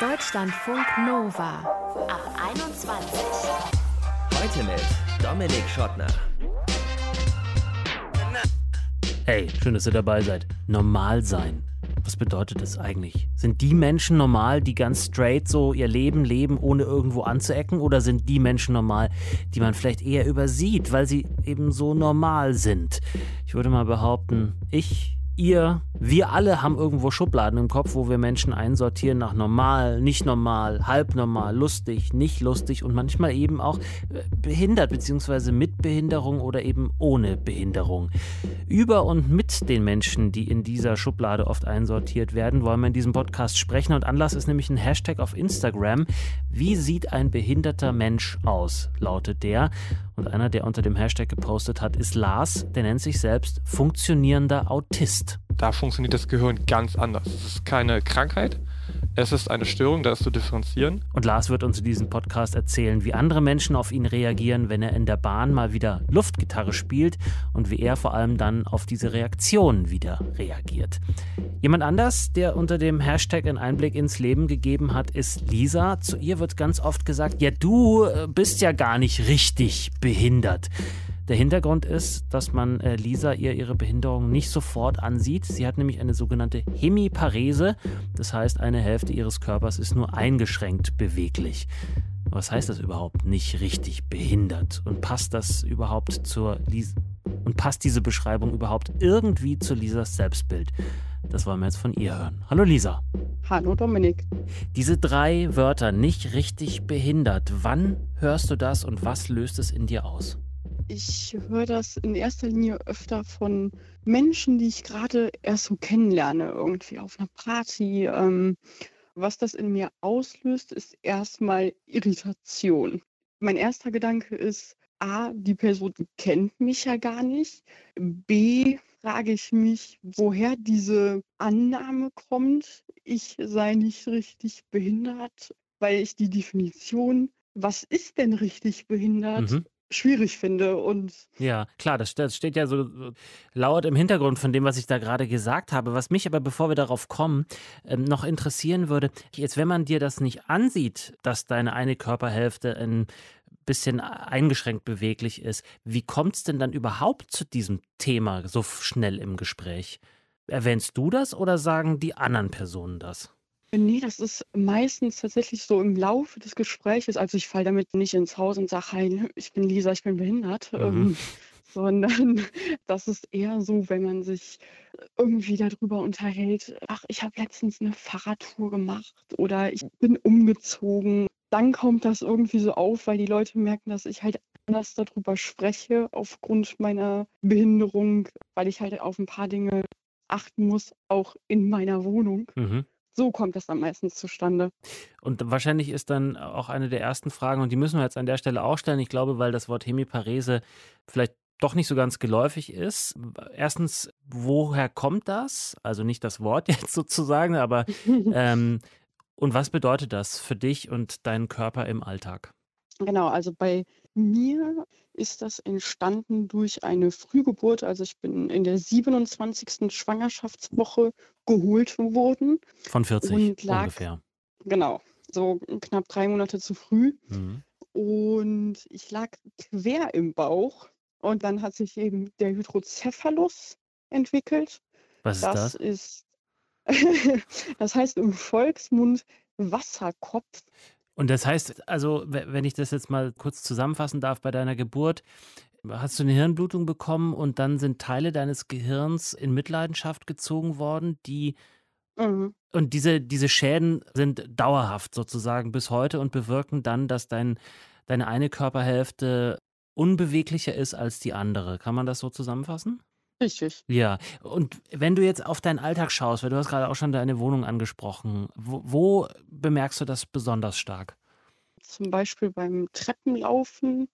Deutschlandfunk Nova ab 21. Heute mit Dominik Schottner. Hey, schön, dass ihr dabei seid. Normal sein. Was bedeutet das eigentlich? Sind die Menschen normal, die ganz straight so ihr Leben leben, ohne irgendwo anzuecken? Oder sind die Menschen normal, die man vielleicht eher übersieht, weil sie eben so normal sind? Ich würde mal behaupten, ich ihr, wir alle haben irgendwo Schubladen im Kopf, wo wir Menschen einsortieren nach normal, nicht normal, halb normal, lustig, nicht lustig und manchmal eben auch äh, behindert bzw. mit Behinderung oder eben ohne Behinderung. Über und mit den Menschen, die in dieser Schublade oft einsortiert werden, wollen wir in diesem Podcast sprechen und Anlass ist nämlich ein Hashtag auf Instagram. Wie sieht ein behinderter Mensch aus? lautet der. Und einer, der unter dem Hashtag gepostet hat, ist Lars, der nennt sich selbst funktionierender Autist. Da funktioniert das Gehirn ganz anders. Es ist keine Krankheit, es ist eine Störung, da ist zu differenzieren. Und Lars wird uns in diesem Podcast erzählen, wie andere Menschen auf ihn reagieren, wenn er in der Bahn mal wieder Luftgitarre spielt und wie er vor allem dann auf diese Reaktion wieder reagiert. Jemand anders, der unter dem Hashtag einen Einblick ins Leben gegeben hat, ist Lisa. Zu ihr wird ganz oft gesagt, ja du äh, bist ja gar nicht richtig behindert. Der Hintergrund ist, dass man äh, Lisa ihr ihre Behinderung nicht sofort ansieht. Sie hat nämlich eine sogenannte Hemiparese, das heißt, eine Hälfte ihres Körpers ist nur eingeschränkt beweglich. Was heißt das überhaupt nicht richtig behindert? Und passt das überhaupt zur Lisa? Und passt diese Beschreibung überhaupt irgendwie zu Lisas Selbstbild? Das wollen wir jetzt von ihr hören. Hallo Lisa. Hallo Dominik. Diese drei Wörter, nicht richtig behindert, wann hörst du das und was löst es in dir aus? Ich höre das in erster Linie öfter von Menschen, die ich gerade erst so kennenlerne, irgendwie auf einer Party. Ähm, was das in mir auslöst, ist erstmal Irritation. Mein erster Gedanke ist, A, die Person kennt mich ja gar nicht. B, frage ich mich, woher diese Annahme kommt, ich sei nicht richtig behindert, weil ich die Definition, was ist denn richtig behindert, mhm schwierig finde. Und ja, klar, das, das steht ja so laut im Hintergrund von dem, was ich da gerade gesagt habe. Was mich aber, bevor wir darauf kommen, ähm, noch interessieren würde, jetzt wenn man dir das nicht ansieht, dass deine eine Körperhälfte ein bisschen eingeschränkt beweglich ist, wie kommt es denn dann überhaupt zu diesem Thema so schnell im Gespräch? Erwähnst du das oder sagen die anderen Personen das? Nee, das ist meistens tatsächlich so im Laufe des Gespräches. Also ich falle damit nicht ins Haus und sage, hi, ich bin Lisa, ich bin behindert. Mhm. Ähm, sondern das ist eher so, wenn man sich irgendwie darüber unterhält, ach, ich habe letztens eine Fahrradtour gemacht oder ich bin umgezogen. Dann kommt das irgendwie so auf, weil die Leute merken, dass ich halt anders darüber spreche aufgrund meiner Behinderung, weil ich halt auf ein paar Dinge achten muss, auch in meiner Wohnung. Mhm. So kommt das dann meistens zustande. Und wahrscheinlich ist dann auch eine der ersten Fragen, und die müssen wir jetzt an der Stelle auch stellen, ich glaube, weil das Wort Hemiparese vielleicht doch nicht so ganz geläufig ist. Erstens, woher kommt das? Also nicht das Wort jetzt sozusagen, aber ähm, und was bedeutet das für dich und deinen Körper im Alltag? Genau, also bei mir ist das entstanden durch eine Frühgeburt. Also ich bin in der 27. Schwangerschaftswoche geholt worden. Von 40 und lag, ungefähr. Genau, so knapp drei Monate zu früh. Mhm. Und ich lag quer im Bauch. Und dann hat sich eben der Hydrocephalus entwickelt. Was ist das? Das ist, das heißt im Volksmund Wasserkopf. Und das heißt, also, wenn ich das jetzt mal kurz zusammenfassen darf, bei deiner Geburt hast du eine Hirnblutung bekommen und dann sind Teile deines Gehirns in Mitleidenschaft gezogen worden, die mhm. und diese, diese Schäden sind dauerhaft sozusagen bis heute und bewirken dann, dass dein, deine eine Körperhälfte unbeweglicher ist als die andere. Kann man das so zusammenfassen? Richtig. Ja, und wenn du jetzt auf deinen Alltag schaust, weil du hast gerade auch schon deine Wohnung angesprochen, wo, wo bemerkst du das besonders stark? Zum Beispiel beim Treppenlaufen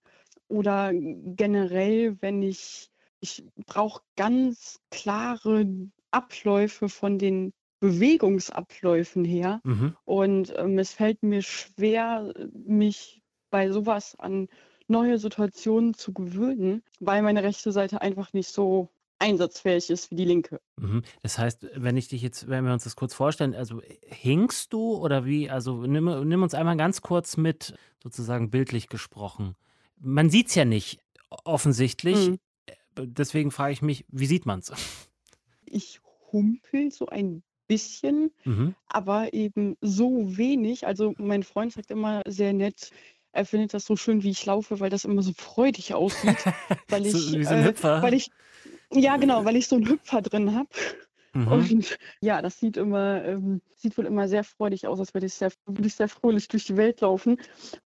oder generell, wenn ich, ich brauche ganz klare Abläufe von den Bewegungsabläufen her. Mhm. Und ähm, es fällt mir schwer, mich bei sowas an neue Situationen zu gewöhnen, weil meine rechte Seite einfach nicht so einsatzfähig ist wie die linke. Mhm. Das heißt, wenn ich dich jetzt, wenn wir uns das kurz vorstellen, also hinkst du oder wie, also nimm, nimm uns einmal ganz kurz mit, sozusagen bildlich gesprochen. Man sieht es ja nicht, offensichtlich. Mhm. Deswegen frage ich mich, wie sieht man es? Ich humpel so ein bisschen, Mhm. aber eben so wenig. Also mein Freund sagt immer sehr nett, er findet das so schön, wie ich laufe, weil das immer so freudig aussieht, weil So, ich, wie so ein äh, Hüpfer. weil ich, ja genau, weil ich so einen Hüpfer drin habe. Mhm. Und ja, das sieht immer, ähm, sieht wohl immer sehr freudig aus, als würde ich sehr, würde ich sehr fröhlich durch die Welt laufen.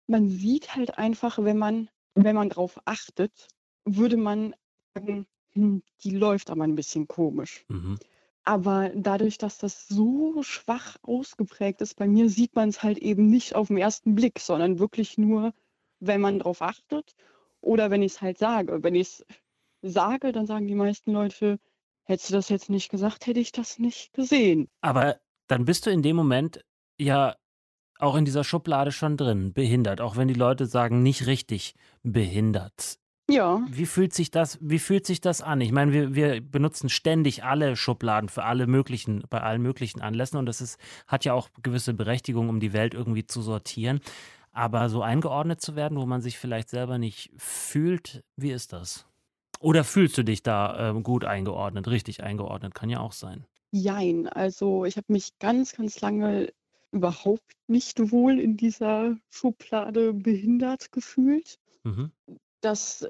Man sieht halt einfach, wenn man, wenn man drauf achtet, würde man sagen, hm, die läuft aber ein bisschen komisch. Mhm. Aber dadurch, dass das so schwach ausgeprägt ist, bei mir sieht man es halt eben nicht auf den ersten Blick, sondern wirklich nur, wenn man drauf achtet oder wenn ich es halt sage. Wenn ich es sage, dann sagen die meisten Leute, hättest du das jetzt nicht gesagt, hätte ich das nicht gesehen. Aber dann bist du in dem Moment ja auch in dieser Schublade schon drin, behindert, auch wenn die Leute sagen, nicht richtig behindert. Ja, Wie fühlt sich das, wie fühlt sich das an? Ich meine, wir, wir benutzen ständig alle Schubladen für alle möglichen, bei allen möglichen Anlässen und das ist, hat ja auch gewisse Berechtigung, um die Welt irgendwie zu sortieren. Aber so eingeordnet zu werden, wo man sich vielleicht selber nicht fühlt, wie ist das? Oder fühlst du dich da ähm, gut eingeordnet, richtig eingeordnet? Kann ja auch sein. jein. Also ich habe mich ganz, ganz lange überhaupt nicht wohl in dieser Schublade behindert gefühlt. Mhm. Das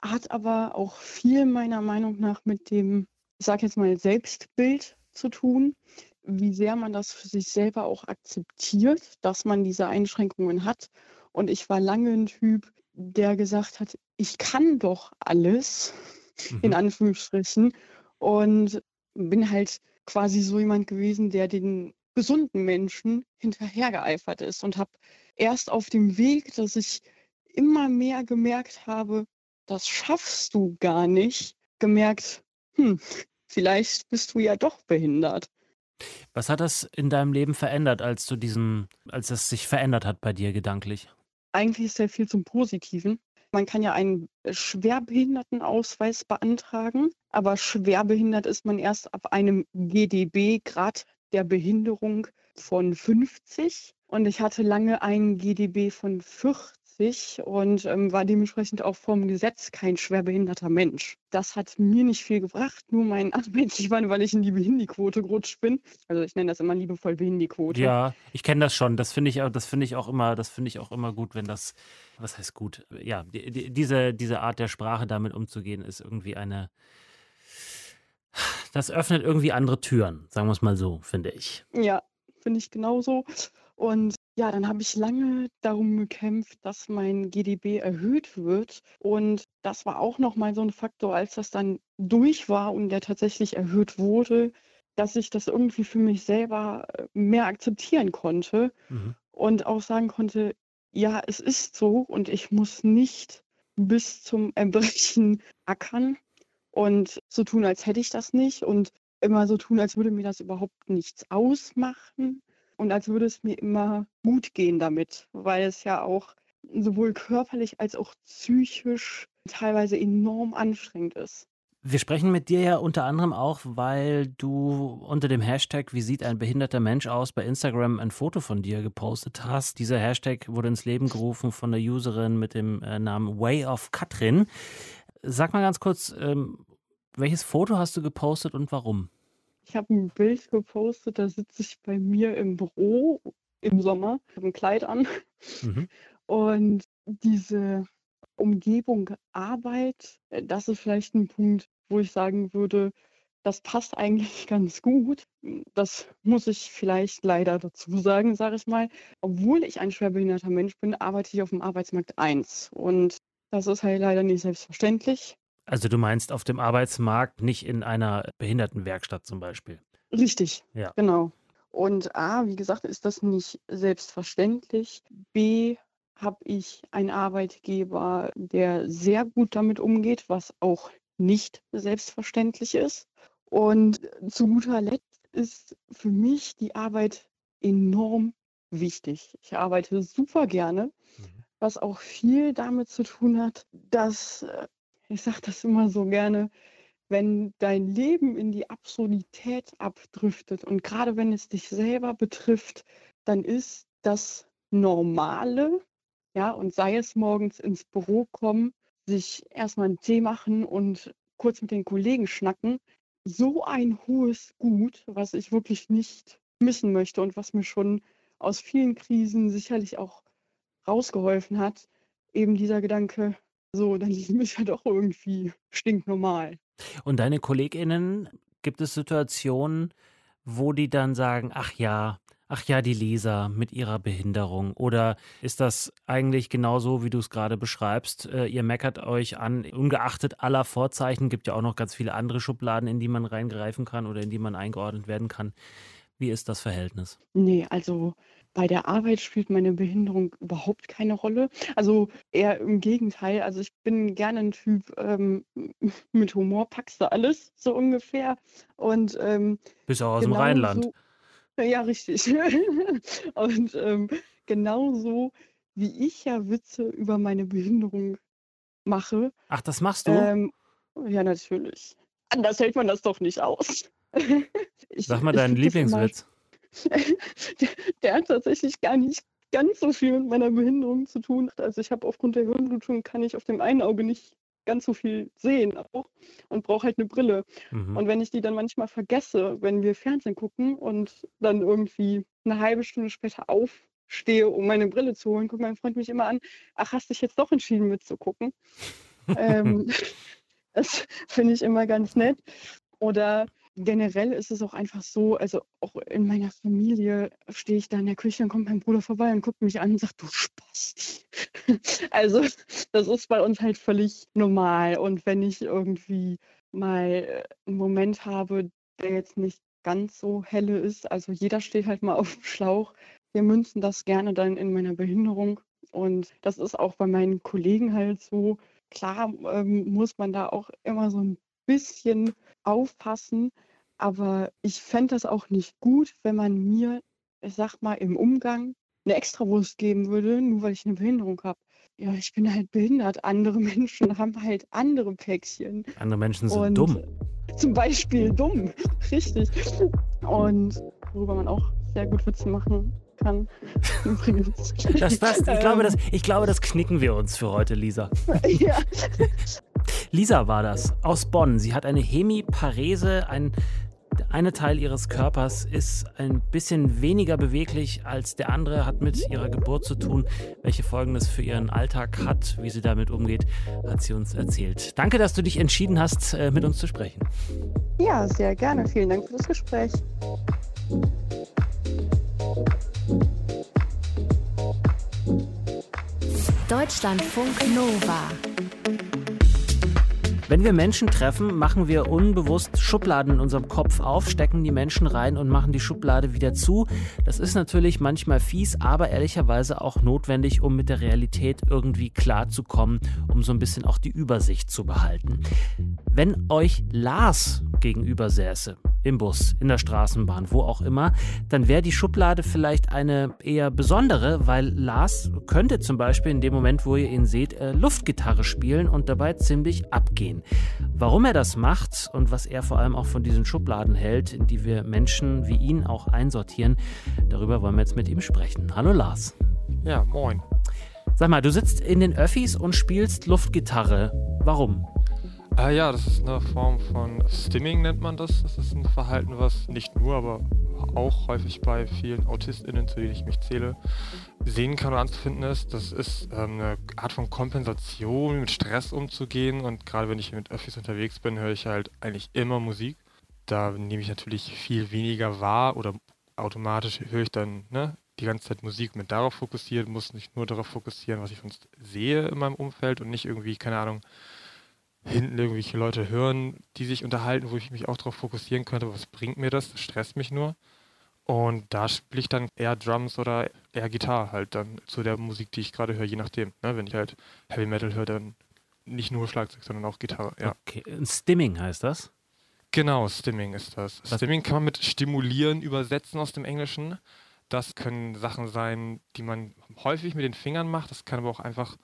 hat aber auch viel meiner Meinung nach mit dem, ich sage jetzt mal, Selbstbild zu tun, wie sehr man das für sich selber auch akzeptiert, dass man diese Einschränkungen hat. Und ich war lange ein Typ, der gesagt hat, ich kann doch alles, in Mhm. Anführungsstrichen, und bin halt quasi so jemand gewesen, der den gesunden Menschen hinterhergeeifert ist und habe erst auf dem Weg, dass ich immer mehr gemerkt habe, das schaffst du gar nicht, gemerkt, hm, vielleicht bist du ja doch behindert. Was hat das in deinem Leben verändert, als du diesen, als es sich verändert hat bei dir gedanklich? Eigentlich sehr viel zum Positiven. Man kann ja einen Schwerbehindertenausweis beantragen, aber schwerbehindert ist man erst ab einem GDB-Grad der Behinderung von 50. Und ich hatte lange einen GDB von 40 und ähm, war dementsprechend auch vom Gesetz kein schwerbehinderter Mensch. Das hat mir nicht viel gebracht, nur meinen Arbeitgebern, weil ich in die Behindiquote gerutscht bin. Also ich nenne das immer liebevoll Behindiquote. Ja, ich kenne das schon. Das finde ich, auch- das finde ich auch immer, das finde ich auch immer gut, wenn das, was heißt gut? Ja, die, die, diese, diese Art der Sprache damit umzugehen, ist irgendwie eine, das öffnet irgendwie andere Türen, sagen wir es mal so, finde ich. Ja, finde ich genauso. Und ja, dann habe ich lange darum gekämpft, dass mein GDB erhöht wird. Und das war auch nochmal so ein Faktor, als das dann durch war und der tatsächlich erhöht wurde, dass ich das irgendwie für mich selber äh, mehr akzeptieren konnte Mhm. und auch sagen konnte, ja, es ist so und ich muss nicht bis zum Erbrechen ackern und so tun, als hätte ich das nicht und immer so tun, als würde mir das überhaupt nichts ausmachen und als würde es mir immer gut gehen damit, weil es ja auch sowohl körperlich als auch psychisch teilweise enorm anstrengend ist. Wir sprechen mit dir ja unter anderem auch, weil du unter dem Hashtag Wie sieht ein behinderter Mensch aus bei Instagram ein Foto von dir gepostet hast. Dieser Hashtag wurde ins Leben gerufen von der Userin mit dem äh, Namen Way of Katrin. Sag mal ganz kurz, ähm, welches Foto hast du gepostet und warum? Ich habe ein Bild gepostet, da sitze ich bei mir im Büro im Sommer, habe ein Kleid an Mhm. und diese Umgebung Arbeit, äh, das ist vielleicht ein Punkt, wo ich sagen würde, das passt eigentlich ganz gut. Das muss ich vielleicht leider dazu sagen, sage ich mal. Obwohl ich ein schwerbehinderter Mensch bin, arbeite ich auf dem Arbeitsmarkt 1 und das ist halt leider nicht selbstverständlich. Also du meinst auf dem Arbeitsmarkt, nicht in einer Behindertenwerkstatt zum Beispiel. Richtig, Ja. genau. Und A, wie gesagt, ist das nicht selbstverständlich. B, habe ich einen Arbeitgeber, der sehr gut damit umgeht, was auch nicht selbstverständlich ist. Und zu guter Letzt ist für mich die Arbeit enorm wichtig. Ich arbeite super gerne, Mhm. was auch viel damit zu tun hat, dass, äh, ich sage das immer so gerne, wenn dein Leben in die Absurdität abdriftet und gerade wenn es dich selber betrifft, dann ist das Normale, ja, und sei es morgens ins Büro kommen, sich erstmal einen Tee machen und kurz mit den Kollegen schnacken, so ein hohes Gut, was ich wirklich nicht missen möchte und was mir schon aus vielen Krisen sicherlich auch rausgeholfen hat, eben dieser Gedanke, so, dann leben wir ja doch irgendwie stinknormal. Und deine KollegInnen, gibt es Situationen, wo die dann sagen, ach ja, ach ja, die Leser mit ihrer Behinderung? Oder ist das eigentlich genauso, wie du es gerade beschreibst? Äh, ihr meckert euch an, ungeachtet aller Vorzeichen, gibt ja auch noch ganz viele andere Schubladen, in die man reingreifen kann oder in die man eingeordnet werden kann. Wie ist das Verhältnis? Nee, also bei der Arbeit spielt meine Behinderung überhaupt keine Rolle. Also eher im Gegenteil. Also ich bin gerne ein Typ, ähm, mit Humor packst du alles, so ungefähr. Und ähm, Bist auch aus dem Rheinland. genauso, ja, richtig. Und ähm, genauso wie ich ja Witze über meine Behinderung mache, Ach, das machst du? ähm, ja, natürlich. Anders hält man das doch nicht aus. Ich, Sag mal deinen Lieblingswitz. Der, der hat tatsächlich gar nicht ganz so viel mit meiner Behinderung zu tun. Also ich habe aufgrund der Hirnblutung kann ich auf dem einen Auge nicht ganz so viel sehen auch und brauche halt eine Brille. Mhm. Und wenn ich die dann manchmal vergesse, wenn wir Fernsehen gucken und dann irgendwie eine halbe Stunde später aufstehe, um meine Brille zu holen, guckt mein Freund mich immer an, ach, hast dich jetzt doch entschieden mitzugucken. ähm, das finde ich immer ganz nett. Oder generell ist es auch einfach so, also auch in meiner Familie stehe ich da in der Küche, dann kommt mein Bruder vorbei und guckt mich an und sagt, du Spasti. Also das ist bei uns halt völlig normal. Und wenn ich irgendwie mal äh, einen Moment habe, der jetzt nicht ganz so helle ist, also jeder steht halt mal auf dem Schlauch, wir münzen das gerne dann in meiner Behinderung. Und das ist auch bei meinen Kollegen halt so. Klar ähm, muss man da auch immer so ein bisschen aufpassen, aber ich fände das auch nicht gut, wenn man mir, ich sag mal, im Umgang eine Extrawurst geben würde, nur weil ich eine Behinderung habe. Ja, ich bin halt behindert. Andere Menschen haben halt andere Päckchen. Andere Menschen sind Und dumm. Zum Beispiel dumm. Richtig. Und worüber man auch sehr gut Witze machen kann. Übrigens. Das, das, ich, glaube, das, Ähm, ich glaube, das knicken wir uns für heute, Lisa. ja. Lisa war das aus Bonn. Sie hat eine Hemiparese, ein eine Teil ihres Körpers ist ein bisschen weniger beweglich als der andere, hat mit ihrer Geburt zu tun. Welche Folgen das für ihren Alltag hat, wie sie damit umgeht, hat sie uns erzählt. Danke, dass du dich entschieden hast, äh, mit uns zu sprechen. ja, sehr gerne. Vielen Dank für das Gespräch. Deutschlandfunk Nova. Wenn wir Menschen treffen, machen wir unbewusst Schubladen in unserem Kopf auf, stecken die Menschen rein und machen die Schublade wieder zu. Das ist natürlich manchmal fies, aber ehrlicherweise auch notwendig, um mit der Realität irgendwie klarzukommen, um so ein bisschen auch die Übersicht zu behalten. Wenn euch Lars gegenüber säße, im Bus, in der Straßenbahn, wo auch immer, dann wäre die Schublade vielleicht eine eher besondere, weil Lars könnte zum Beispiel in dem Moment, wo ihr ihn seht, äh, Luftgitarre spielen und dabei ziemlich abgehen. Warum er das macht und was er vor allem auch von diesen Schubladen hält, in die wir Menschen wie ihn auch einsortieren, darüber wollen wir jetzt mit ihm sprechen. Hallo Lars. Ja, moin. Sag mal, du sitzt in den Öffis und spielst Luftgitarre. Warum? Ah ja, das ist eine Form von Stimming, nennt man das. Das ist ein Verhalten, was nicht nur, aber auch häufig bei vielen AutistInnen, zu denen ich mich zähle, sehen kann oder anzufinden ist. Das ist ähm, eine Art von Kompensation, mit Stress umzugehen. Und gerade wenn ich mit Öffis unterwegs bin, höre ich halt eigentlich immer Musik. Da nehme ich natürlich viel weniger wahr oder automatisch höre ich dann ne, die ganze Zeit Musik mit darauf fokussiert, muss nicht nur darauf fokussieren, was ich sonst sehe in meinem Umfeld und nicht irgendwie, keine Ahnung, hinten irgendwelche Leute hören, die sich unterhalten, wo ich mich auch darauf fokussieren könnte, was bringt mir das? Das stresst mich nur. Und da spiele ich dann eher Drums oder eher Gitarre halt dann zu der Musik, die ich gerade höre, je nachdem. Ne? Wenn ich halt Heavy Metal höre, dann nicht nur Schlagzeug, sondern auch Gitarre. Ja. Okay, Stimming heißt das. Genau, Stimming ist das. Was- Stimming kann man mit stimulieren übersetzen aus dem Englischen. Das können Sachen sein, die man häufig mit den Fingern macht. Das kann aber auch einfach,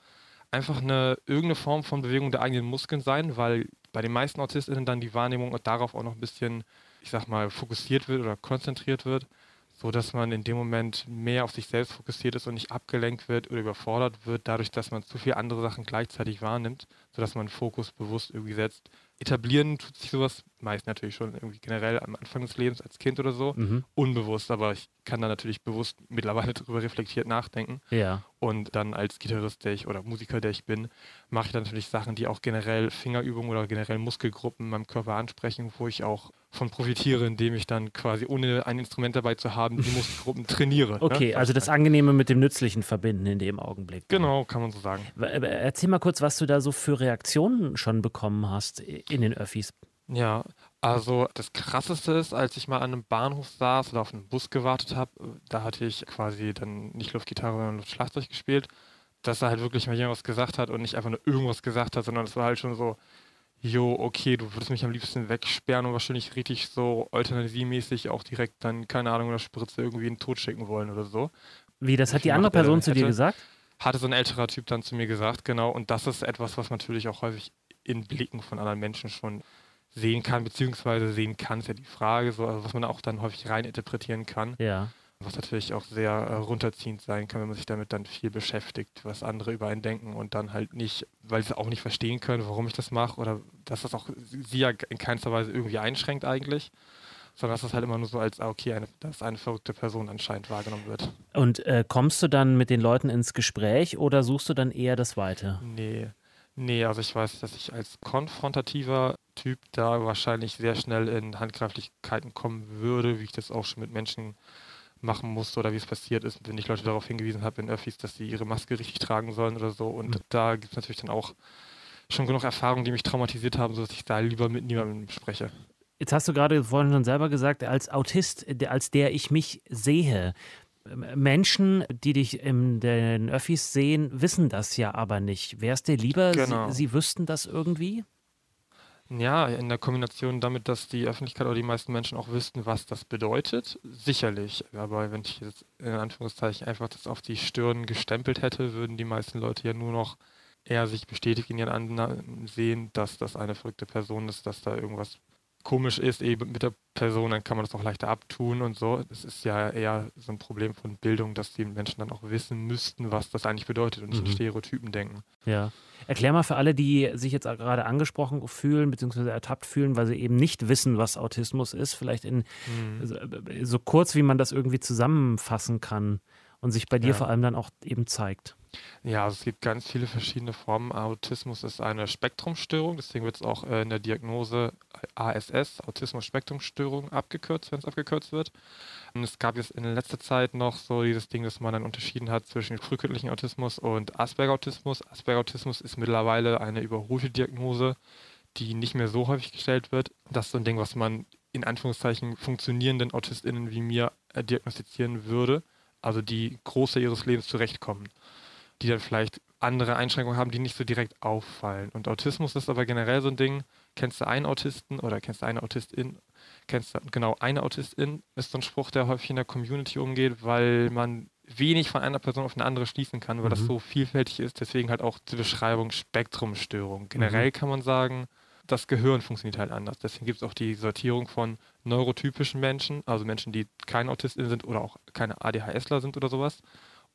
einfach eine, irgendeine Form von Bewegung der eigenen Muskeln sein, weil bei den meisten AutistInnen dann die Wahrnehmung darauf auch noch ein bisschen, ich sag mal, fokussiert wird oder konzentriert wird, so dass man in dem Moment mehr auf sich selbst fokussiert ist und nicht abgelenkt wird oder überfordert wird, dadurch, dass man zu viele andere Sachen gleichzeitig wahrnimmt, sodass man Fokus bewusst irgendwie setzt. Etablieren tut sich sowas meist natürlich schon irgendwie generell am Anfang des Lebens als Kind oder so, mhm. unbewusst, aber ich kann da natürlich bewusst mittlerweile darüber reflektiert nachdenken. Ja. Und dann als Gitarrist, der ich oder Musiker, der ich bin, mache ich dann natürlich Sachen, die auch generell Fingerübungen oder generell Muskelgruppen in meinem Körper ansprechen, wo ich auch von profitiere, indem ich dann quasi ohne ein Instrument dabei zu haben, die Muskelgruppen trainiere. Ne? Okay, ne? also das Angenehme mit dem Nützlichen verbinden in dem Augenblick. Genau, kann man so sagen. Erzähl mal kurz, was du da so für Reaktionen schon bekommen hast in den Öffis. Ja, also das Krasseste ist, als ich mal an einem Bahnhof saß oder auf einen Bus gewartet habe, da hatte ich quasi dann nicht Luftgitarre, sondern Luftschlagzeug gespielt, dass er halt wirklich mal jemand was gesagt hat und nicht einfach nur irgendwas gesagt hat, sondern es war halt schon so, jo, okay, du würdest mich am liebsten wegsperren und wahrscheinlich richtig so euthanasiemäßig auch direkt dann, keine Ahnung, oder Spritze irgendwie in den Tod schicken wollen oder so. Wie, das hat die andere Person zu dir gesagt? Hatte so ein älterer Typ dann zu mir gesagt, genau. Und das ist etwas, was natürlich auch häufig in Blicken von anderen Menschen schon sehen kann, beziehungsweise sehen kann, ist ja die Frage, so, also was man auch dann häufig rein interpretieren kann. Ja. Was natürlich auch sehr äh, runterziehend sein kann, wenn man sich damit dann viel beschäftigt, was andere über einen denken und dann halt nicht, weil sie auch nicht verstehen können, warum ich das mache oder dass das auch sie ja in keinster Weise irgendwie einschränkt eigentlich sondern dass das halt immer nur so als, ah, okay, eine, dass eine verrückte Person anscheinend wahrgenommen wird. Und äh, kommst du dann mit den Leuten ins Gespräch oder suchst du dann eher das Weite? Nee. Nee, also ich weiß, dass ich als konfrontativer Typ da wahrscheinlich sehr schnell in Handgreiflichkeiten kommen würde, wie ich das auch schon mit Menschen machen musste oder wie es passiert ist, wenn ich Leute darauf hingewiesen habe in Öffis, dass sie ihre Maske richtig tragen sollen oder so. Und mhm. da gibt es natürlich dann auch schon genug Erfahrungen, die mich traumatisiert haben, sodass ich da lieber mit niemandem spreche. Jetzt hast du gerade vorhin schon selber gesagt, als Autist, als der ich mich sehe, Menschen, die dich in den Öffis sehen, wissen das ja aber nicht. Wäre es dir lieber, genau. sie, sie wüssten das irgendwie? Ja, in der Kombination damit, dass die Öffentlichkeit oder die meisten Menschen auch wüssten, was das bedeutet, sicherlich. Aber wenn ich jetzt in Anführungszeichen einfach das auf die Stirn gestempelt hätte, würden die meisten Leute ja nur noch eher sich bestätigt in ihren Annahmen sehen, dass das eine verrückte Person ist, dass da irgendwas komisch ist eben mit der Person, dann kann man das auch leichter abtun und so. Das ist ja eher so ein Problem von Bildung, dass die Menschen dann auch wissen müssten, was das eigentlich bedeutet und nicht mhm. in Stereotypen denken. Ja. Erklär mal für alle, die sich jetzt gerade angesprochen fühlen, beziehungsweise ertappt fühlen, weil sie eben nicht wissen, was Autismus ist, vielleicht in mhm. so kurz, wie man das irgendwie zusammenfassen kann und sich bei dir ja. vor allem dann auch eben zeigt. Ja, also es gibt ganz viele verschiedene Formen. Autismus ist eine Spektrumstörung, deswegen wird es auch äh, in der Diagnose ASS, Autismus-Spektrumstörung, abgekürzt, wenn es abgekürzt wird. Und es gab jetzt in letzter Zeit noch so dieses Ding, dass man dann unterschieden hat zwischen frühkindlichen Autismus und Asperger-Autismus. Asperger-Autismus ist mittlerweile eine überholte Diagnose, die nicht mehr so häufig gestellt wird. Das ist so ein Ding, was man in Anführungszeichen funktionierenden AutistInnen wie mir äh, diagnostizieren würde, also die große ihres Lebens zurechtkommen die dann vielleicht andere Einschränkungen haben, die nicht so direkt auffallen. Und Autismus ist aber generell so ein Ding, kennst du einen Autisten oder kennst du eine Autistin, kennst du genau eine Autistin, ist so ein Spruch, der häufig in der Community umgeht, weil man wenig von einer Person auf eine andere schließen kann, weil mhm. das so vielfältig ist. Deswegen halt auch die Beschreibung Spektrumstörung. Generell mhm. kann man sagen, das Gehirn funktioniert halt anders. Deswegen gibt es auch die Sortierung von neurotypischen Menschen, also Menschen, die keine Autistin sind oder auch keine ADHSler sind oder sowas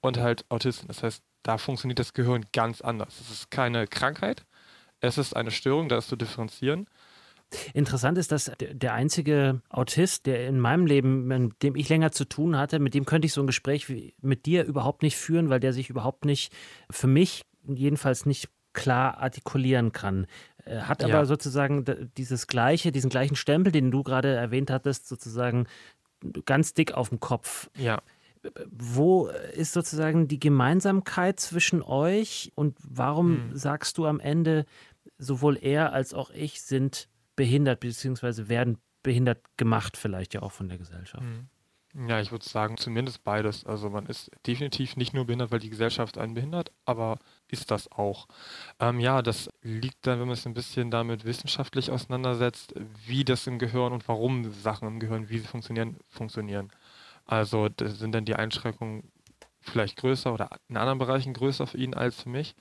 und halt Autisten. Das heißt, da funktioniert das Gehirn ganz anders. Es ist keine Krankheit, es ist eine Störung, da ist zu differenzieren. Interessant ist, dass der einzige Autist, der in meinem Leben, mit dem ich länger zu tun hatte, mit dem könnte ich so ein Gespräch mit dir überhaupt nicht führen, weil der sich überhaupt nicht, für mich jedenfalls nicht klar artikulieren kann. Hat aber ja. sozusagen dieses gleiche, diesen gleichen Stempel, den du gerade erwähnt hattest, sozusagen ganz dick auf dem Kopf. Ja wo ist sozusagen die Gemeinsamkeit zwischen euch und warum hm. sagst du am Ende, sowohl er als auch ich sind behindert bzw. werden behindert gemacht vielleicht ja auch von der Gesellschaft? Hm. Ja, ich würde sagen, zumindest beides. Also man ist definitiv nicht nur behindert, weil die Gesellschaft einen behindert, aber ist das auch. Ähm, ja, das liegt dann, wenn man es ein bisschen damit wissenschaftlich auseinandersetzt, wie das im Gehirn und warum Sachen im Gehirn, wie sie funktionieren, funktionieren. Also sind dann die Einschränkungen vielleicht größer oder in anderen Bereichen größer für ihn als für mich.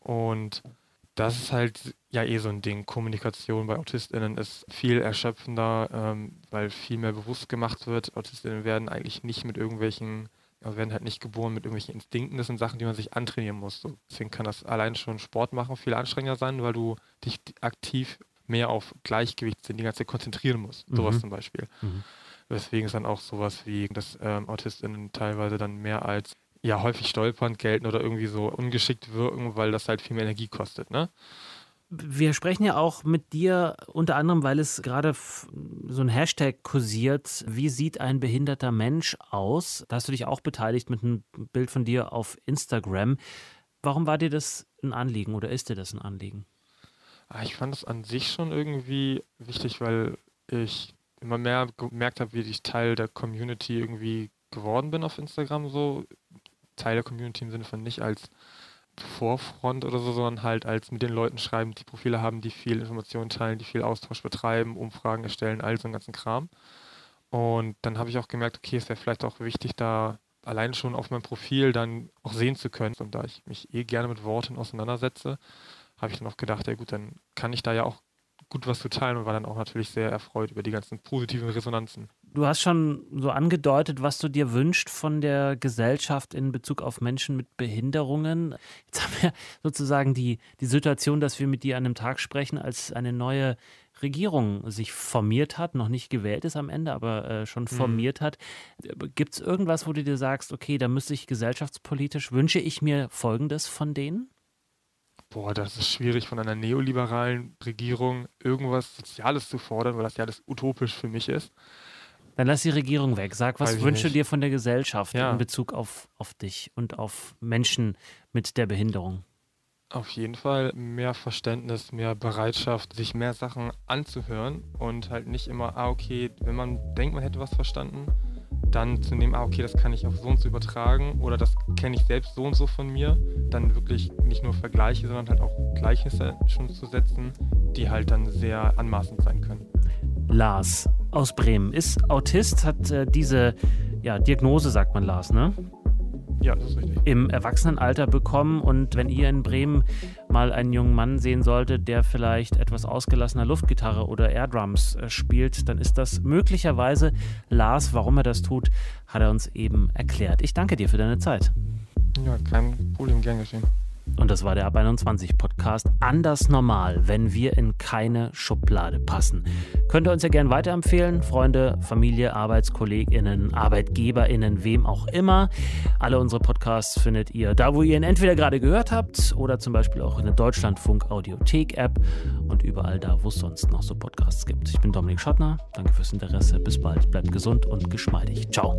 Und das ist halt ja eh so ein Ding. Kommunikation bei AutistInnen ist viel erschöpfender, ähm, weil viel mehr bewusst gemacht wird. AutistInnen werden eigentlich nicht mit irgendwelchen, werden halt nicht geboren mit irgendwelchen Instinkten. Das sind Sachen, die man sich antrainieren muss. So, deswegen kann das allein schon Sport machen viel anstrengender sein, weil du dich aktiv mehr auf Gleichgewichtssinn die ganze Zeit konzentrieren musst. Mhm. Sowas zum Beispiel. Mhm. Weswegen es dann auch sowas wie, dass ähm, AutistInnen teilweise dann mehr als ja häufig stolpernd gelten oder irgendwie so ungeschickt wirken, weil das halt viel mehr Energie kostet, ne? Wir sprechen ja auch mit dir unter anderem, weil es gerade so ein Hashtag kursiert. Wie sieht ein behinderter Mensch aus? Da hast du dich auch beteiligt mit einem Bild von dir auf Instagram. Warum war dir das ein Anliegen oder ist dir das ein Anliegen? Ah, ich fand es an sich schon irgendwie wichtig, weil ich immer mehr gemerkt habe, wie ich Teil der Community irgendwie geworden bin auf Instagram. So Teil der Community im Sinne von nicht als Vorfront oder so, sondern halt als mit den Leuten schreiben, die Profile haben, die viel Informationen teilen, die viel Austausch betreiben, Umfragen erstellen, all so einen ganzen Kram. Und dann habe ich auch gemerkt, okay, es wäre vielleicht auch wichtig, da allein schon auf meinem Profil dann auch sehen zu können. Und da ich mich eh gerne mit Worten auseinandersetze, habe ich dann auch gedacht, ja gut, dann kann ich da ja auch gut was zu teilen und war dann auch natürlich sehr erfreut über die ganzen positiven Resonanzen. Du hast schon so angedeutet, was du dir wünschst von der Gesellschaft in Bezug auf Menschen mit Behinderungen. Jetzt haben wir sozusagen die, die Situation, dass wir mit dir an einem Tag sprechen, als eine neue Regierung sich formiert hat, noch nicht gewählt ist am Ende, aber äh, schon mhm. formiert mhm. hat. Gibt es irgendwas, wo du dir sagst, okay, da müsste ich gesellschaftspolitisch, wünsche ich mir Folgendes von denen? Boah, das ist schwierig von einer neoliberalen Regierung irgendwas Soziales zu fordern, weil das ja alles utopisch für mich ist. Dann lass die Regierung weg. Sag, was wünschst du dir von der Gesellschaft ja. in Bezug auf, auf dich und auf Menschen mit der Behinderung? Auf jeden Fall mehr Verständnis, mehr Bereitschaft, sich mehr Sachen anzuhören und halt nicht immer, ah, okay, wenn man denkt, man hätte was verstanden, dann zu nehmen, ah, okay, das kann ich auf so und so übertragen oder das kenne ich selbst so und so von mir, dann wirklich nicht nur Vergleiche, sondern halt auch Gleichnisse schon zu setzen, die halt dann sehr anmaßend sein können. Lars aus Bremen ist Autist, hat äh, diese ja, Diagnose, sagt man Lars, ne? Ja, das ist richtig. Im Erwachsenenalter bekommen. Und wenn ihr in Bremen mal einen jungen Mann sehen solltet, der vielleicht etwas ausgelassener Luftgitarre oder Airdrums äh, spielt, dann ist das möglicherweise Lars. Warum er das tut, hat er uns eben erklärt. Ich danke dir für deine Zeit. Ja, kein Problem, gern geschehen. Und das war der Ab 21 Podcast. Anders normal, wenn wir in keine Schublade passen. Könnt ihr uns ja gerne weiterempfehlen. Freunde, Familie, ArbeitskollegInnen, ArbeitgeberInnen, wem auch immer. Alle unsere Podcasts findet ihr da, wo ihr ihn entweder gerade gehört habt oder zum Beispiel auch in der Deutschlandfunk Audiothek App und überall da, wo es sonst noch so Podcasts gibt. Ich bin Dominik Schottner. Danke fürs Interesse. Bis bald. Bleibt gesund und geschmeidig. Ciao.